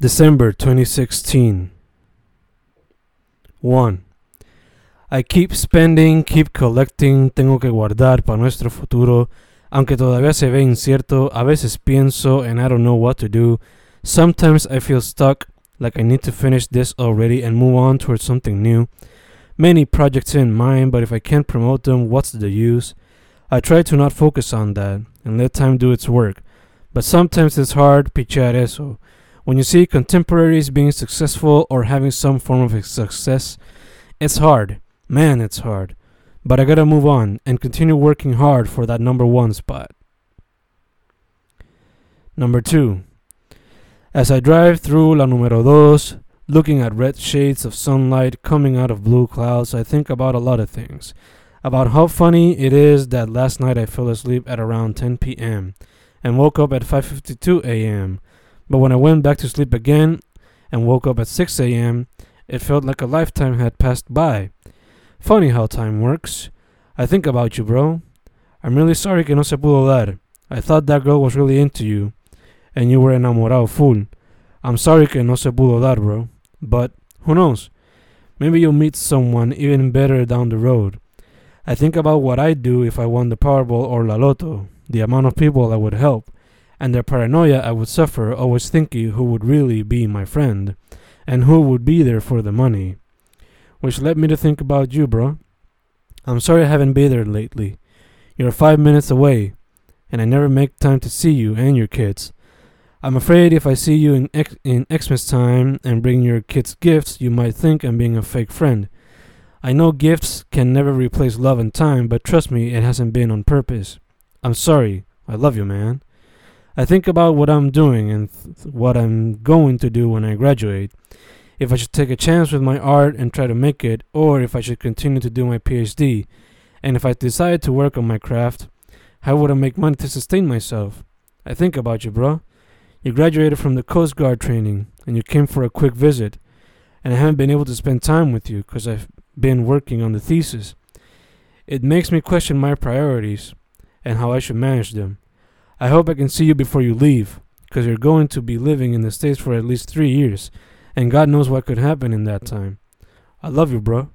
December 2016. 1. I keep spending, keep collecting, tengo que guardar para nuestro futuro, aunque todavía se ve incierto, a veces pienso and I don't know what to do. Sometimes I feel stuck, like I need to finish this already and move on towards something new. Many projects in mind, but if I can't promote them, what's the use? I try to not focus on that and let time do its work, but sometimes it's hard, pichar eso. When you see contemporaries being successful or having some form of success, it's hard. Man, it's hard. But I gotta move on and continue working hard for that number one spot. Number two. As I drive through La Numero Dos, looking at red shades of sunlight coming out of blue clouds, I think about a lot of things. About how funny it is that last night I fell asleep at around 10 p.m. and woke up at 5:52 a.m. But when I went back to sleep again and woke up at 6 a.m., it felt like a lifetime had passed by. Funny how time works. I think about you, bro. I'm really sorry que no se pudo dar. I thought that girl was really into you, and you were enamorado full. I'm sorry que no se pudo dar, bro. But who knows? Maybe you'll meet someone even better down the road. I think about what I'd do if I won the Powerball or La Loto, the amount of people I would help, and the paranoia I would suffer always thinking who would really be my friend and who would be there for the money. Which led me to think about you, bro. I'm sorry I haven't been there lately. You're five minutes away, and I never make time to see you and your kids. I'm afraid if I see you in X- in Xmas time and bring your kids gifts, you might think I'm being a fake friend. I know gifts can never replace love and time, but trust me, it hasn't been on purpose. I'm sorry. I love you, man. I think about what I'm doing and th- what I'm going to do when I graduate. If I should take a chance with my art and try to make it, or if I should continue to do my PhD. And if I decide to work on my craft, how would I make money to sustain myself? I think about you, bro. You graduated from the Coast Guard training and you came for a quick visit. And I haven't been able to spend time with you because I've been working on the thesis. It makes me question my priorities and how I should manage them. I hope I can see you before you leave, because you're going to be living in the States for at least three years, and God knows what could happen in that time. I love you, bro.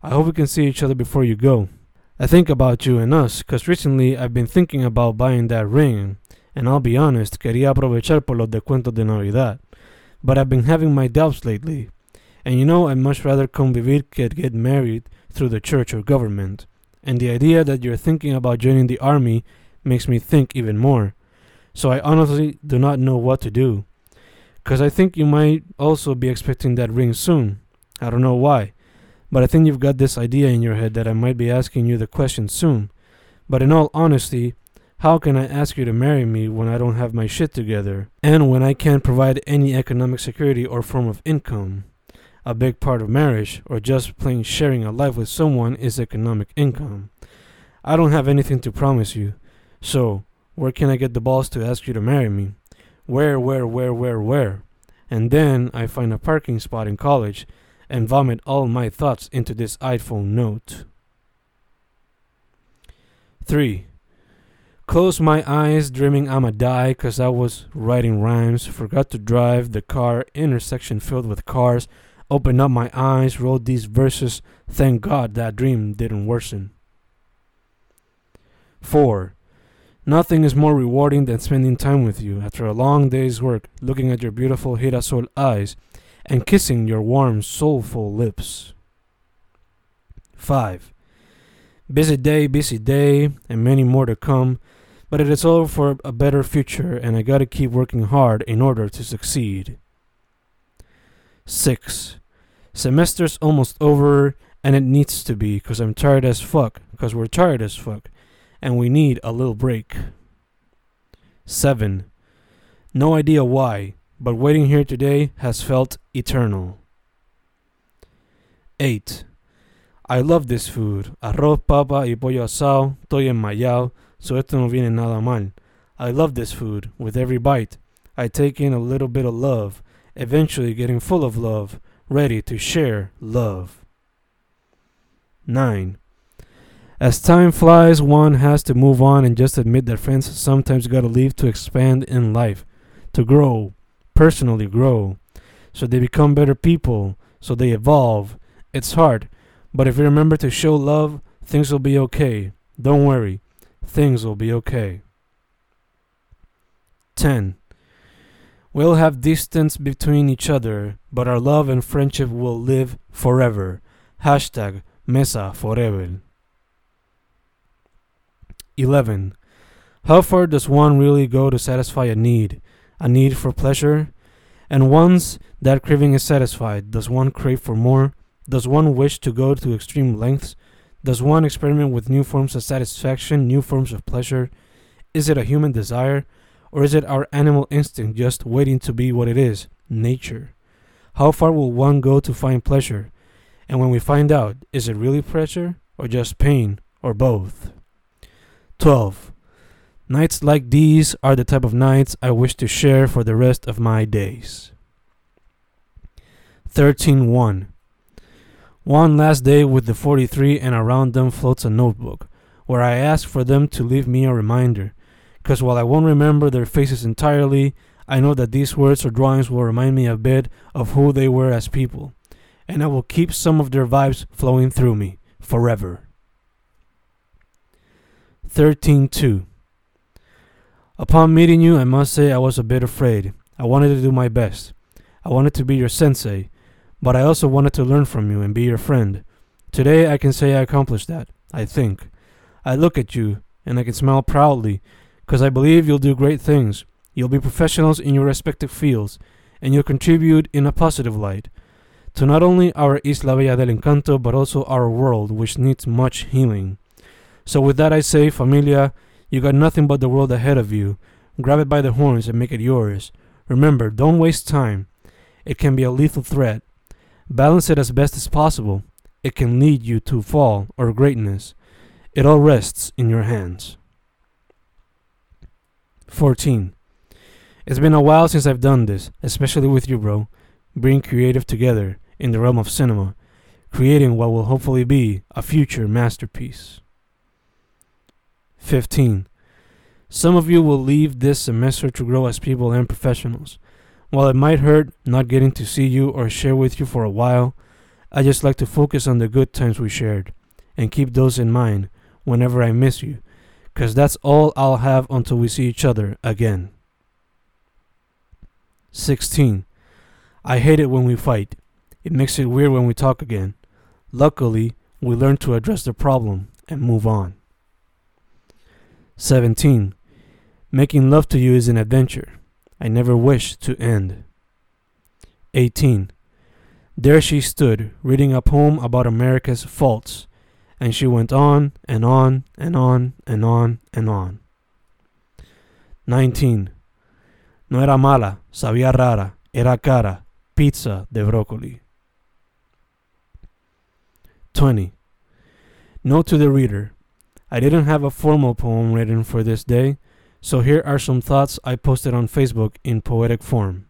I hope we can see each other before you go. I think about you and us, because recently I've been thinking about buying that ring, and I'll be honest, quería aprovechar por los descuentos de Navidad. But I've been having my doubts lately. And you know, I'd much rather convivir que get married through the church or government. And the idea that you're thinking about joining the army makes me think even more. So I honestly do not know what to do. Because I think you might also be expecting that ring soon. I don't know why. But I think you've got this idea in your head that I might be asking you the question soon. But in all honesty, how can I ask you to marry me when I don't have my shit together? And when I can't provide any economic security or form of income? A big part of marriage, or just plain sharing a life with someone, is economic income. I don't have anything to promise you. So, where can I get the balls to ask you to marry me? Where, where, where, where, where? And then I find a parking spot in college and vomit all my thoughts into this iPhone note. 3. Close my eyes, dreaming I'ma die cause I was writing rhymes. Forgot to drive the car, intersection filled with cars. Opened up my eyes, wrote these verses. Thank God that dream didn't worsen. 4. Nothing is more rewarding than spending time with you after a long day's work, looking at your beautiful girasol eyes and kissing your warm, soulful lips. 5. Busy day, busy day, and many more to come, but it is all for a better future, and I gotta keep working hard in order to succeed. 6. Semester's almost over, and it needs to be, cause I'm tired as fuck, cause we're tired as fuck and we need a little break. 7. No idea why, but waiting here today has felt eternal. 8. I love this food. Arroz, papa y pollo asado. Estoy enmayado, so esto no viene nada mal. I love this food. With every bite, I take in a little bit of love, eventually getting full of love, ready to share love. 9. As time flies, one has to move on and just admit that friends sometimes gotta leave to expand in life, to grow personally grow, so they become better people, so they evolve. It's hard, but if you remember to show love, things will be okay. Don't worry, things will be okay. 10. We'll have distance between each other, but our love and friendship will live forever. Hashtag Mesa Forever. 11. How far does one really go to satisfy a need? A need for pleasure? And once that craving is satisfied, does one crave for more? Does one wish to go to extreme lengths? Does one experiment with new forms of satisfaction, new forms of pleasure? Is it a human desire? Or is it our animal instinct just waiting to be what it is nature? How far will one go to find pleasure? And when we find out, is it really pleasure or just pain or both? 12. Nights like these are the type of nights I wish to share for the rest of my days. 13.1 One last day with the 43 and around them floats a notebook, where I ask for them to leave me a reminder because while I won't remember their faces entirely, I know that these words or drawings will remind me a bit of who they were as people, and I will keep some of their vibes flowing through me forever. 13.2 Upon meeting you, I must say I was a bit afraid. I wanted to do my best. I wanted to be your sensei, but I also wanted to learn from you and be your friend. Today I can say I accomplished that, I think. I look at you, and I can smile proudly because I believe you'll do great things. You'll be professionals in your respective fields, and you'll contribute in a positive light to not only our Isla Bella del Encanto, but also our world, which needs much healing. So, with that, I say, familia, you got nothing but the world ahead of you. Grab it by the horns and make it yours. Remember, don't waste time. It can be a lethal threat. Balance it as best as possible. It can lead you to fall or greatness. It all rests in your hands. 14. It's been a while since I've done this, especially with you, bro. Being creative together in the realm of cinema, creating what will hopefully be a future masterpiece. 15. Some of you will leave this semester to grow as people and professionals. While it might hurt not getting to see you or share with you for a while, I just like to focus on the good times we shared and keep those in mind whenever I miss you because that's all I'll have until we see each other again. 16. I hate it when we fight. It makes it weird when we talk again. Luckily, we learn to address the problem and move on. 17. Making love to you is an adventure. I never wish to end. 18. There she stood, reading a poem about America's faults and she went on and on and on and on and on. 19. No era mala, sabía rara, era cara, pizza de brócoli. 20. Note to the reader. I didn't have a formal poem written for this day, so here are some thoughts I posted on Facebook in poetic form.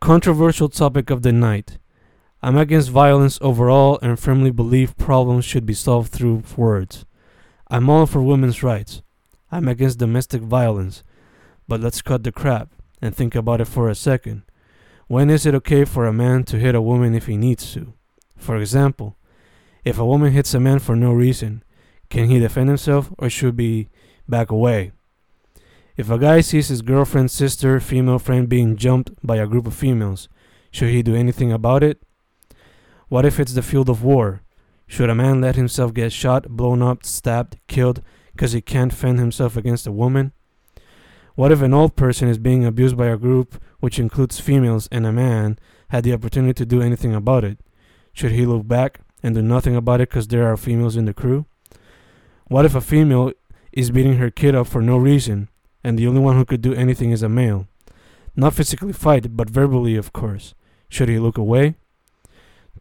Controversial topic of the night I'm against violence overall and firmly believe problems should be solved through words. I'm all for women's rights. I'm against domestic violence. But let's cut the crap and think about it for a second. When is it okay for a man to hit a woman if he needs to? For example, if a woman hits a man for no reason, can he defend himself or should he back away? If a guy sees his girlfriend's sister, female friend being jumped by a group of females, should he do anything about it? What if it's the field of war? Should a man let himself get shot, blown up, stabbed, killed because he can't fend himself against a woman? What if an old person is being abused by a group which includes females and a man had the opportunity to do anything about it? Should he look back and do nothing about it because there are females in the crew? What if a female is beating her kid up for no reason and the only one who could do anything is a male? Not physically fight, but verbally, of course. Should he look away?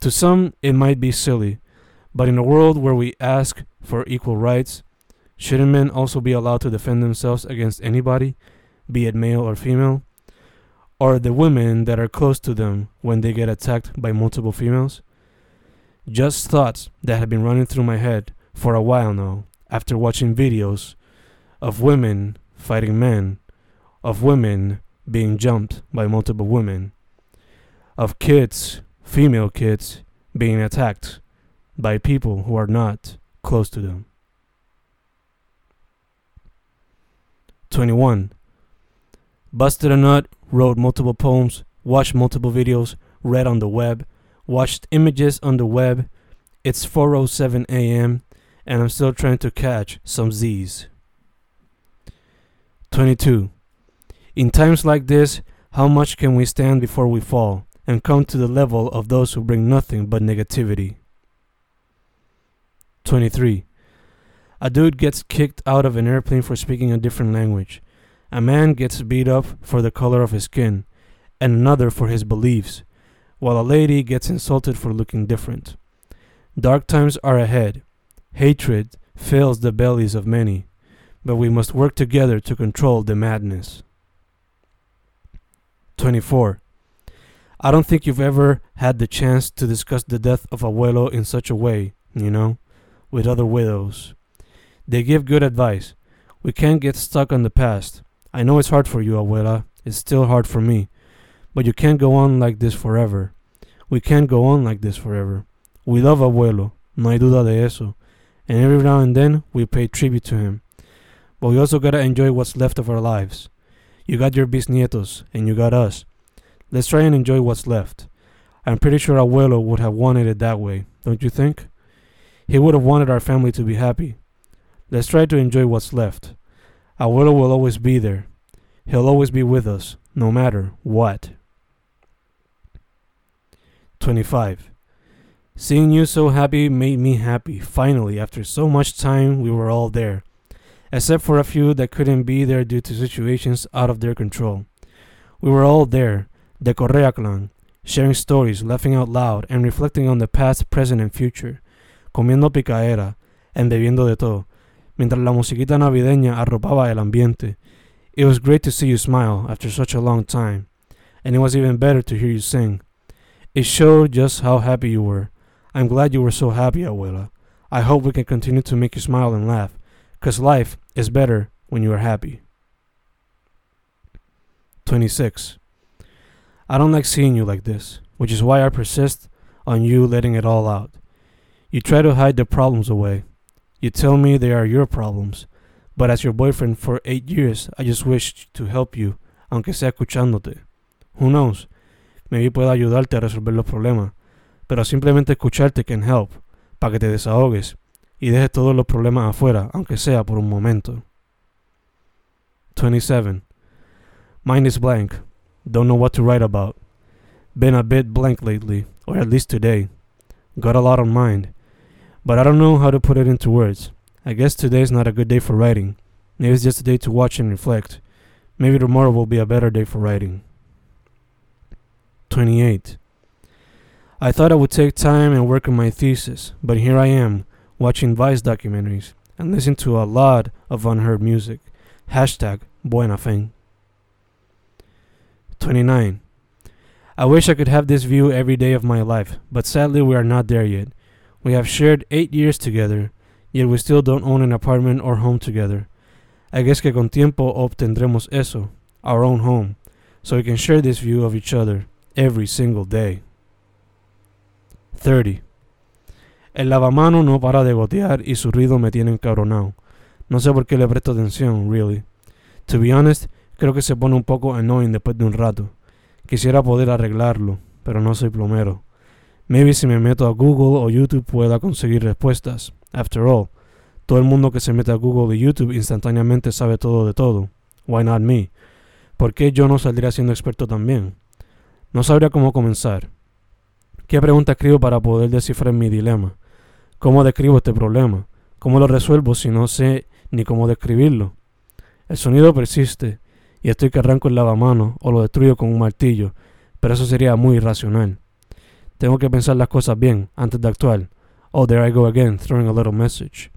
To some, it might be silly, but in a world where we ask for equal rights, shouldn't men also be allowed to defend themselves against anybody, be it male or female? Or the women that are close to them when they get attacked by multiple females? Just thoughts that have been running through my head for a while now after watching videos of women fighting men, of women being jumped by multiple women, of kids, female kids, being attacked by people who are not close to them. 21. Busted a nut, wrote multiple poems, watched multiple videos, read on the web, watched images on the web. It's 4:07 a.m. and I'm still trying to catch some Z's. 22. In times like this, how much can we stand before we fall and come to the level of those who bring nothing but negativity? 23. A dude gets kicked out of an airplane for speaking a different language. A man gets beat up for the color of his skin, and another for his beliefs, while a lady gets insulted for looking different. Dark times are ahead. Hatred fills the bellies of many, but we must work together to control the madness. 24. I don't think you've ever had the chance to discuss the death of Abuelo in such a way, you know, with other widows. They give good advice. We can't get stuck on the past. I know it's hard for you, Abuela. It's still hard for me. But you can't go on like this forever. We can't go on like this forever. We love Abuelo, no hay duda de eso. And every now and then we pay tribute to him. But we also gotta enjoy what's left of our lives. You got your bisnietos, and you got us. Let's try and enjoy what's left. I'm pretty sure Abuelo would have wanted it that way, don't you think? He would have wanted our family to be happy. Let's try to enjoy what's left. Abuelo will always be there. He'll always be with us, no matter what. 25. Seeing you so happy made me happy. Finally, after so much time, we were all there. Except for a few that couldn't be there due to situations out of their control. We were all there, the Correa clan, sharing stories, laughing out loud, and reflecting on the past, present, and future. Comiendo picaera, and bebiendo de todo, mientras la musiquita navideña arropaba el ambiente. It was great to see you smile after such a long time, and it was even better to hear you sing. It showed just how happy you were. I'm glad you were so happy, Abuela. I hope we can continue to make you smile and laugh, because life is better when you are happy. 26. I don't like seeing you like this, which is why I persist on you letting it all out. You try to hide the problems away. You tell me they are your problems, but as your boyfriend for eight years, I just wish to help you, aunque sea escuchándote. Who knows? Maybe pueda ayudarte a resolver los problemas, pero simplemente escucharte can help, para que te desahogues y dejes todos los problemas afuera, aunque sea por un momento. 27. Mind is blank. Don't know what to write about. Been a bit blank lately, or at least today. Got a lot on mind, but I don't know how to put it into words. I guess today's not a good day for writing. Maybe it's just a day to watch and reflect. Maybe tomorrow will be a better day for writing. 28. I thought I would take time and work on my thesis, but here I am, watching Vice documentaries and listening to a lot of unheard music. Hashtag Buena Fe. 29. I wish I could have this view every day of my life, but sadly we are not there yet. We have shared eight years together, yet we still don't own an apartment or home together. I guess que con tiempo obtendremos eso, our own home, so we can share this view of each other every single day. 30. El lavamano no para de gotear y su ruido me tiene encabronado. No sé por qué le presto atención, really. To be honest, creo que se pone un poco annoying después de un rato. Quisiera poder arreglarlo, pero no soy plomero. Maybe si me meto a Google o YouTube pueda conseguir respuestas. After all, todo el mundo que se mete a Google y YouTube instantáneamente sabe todo de todo. Why not me? ¿Por qué yo no saldría siendo experto también? No sabría cómo comenzar. ¿Qué pregunta escribo para poder descifrar mi dilema? ¿Cómo describo este problema? ¿Cómo lo resuelvo si no sé ni cómo describirlo? El sonido persiste y estoy que arranco el lavamanos o lo destruyo con un martillo, pero eso sería muy irracional. Tengo que pensar las cosas bien antes de actuar. Oh, there I go again, throwing a little message.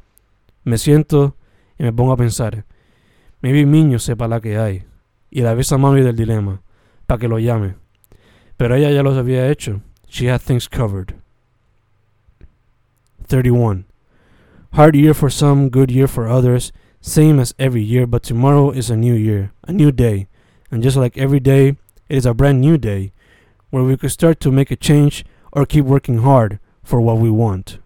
Me siento y me pongo a pensar. Maybe Miño sepa la que hay y la avisa a mami del dilema para que lo llame. Pero ella ya lo había hecho. She had things covered. 31. Hard year for some, good year for others. Same as every year, but tomorrow is a new year, a new day, And just like every day, it is a brand new day where we could start to make a change or keep working hard for what we want.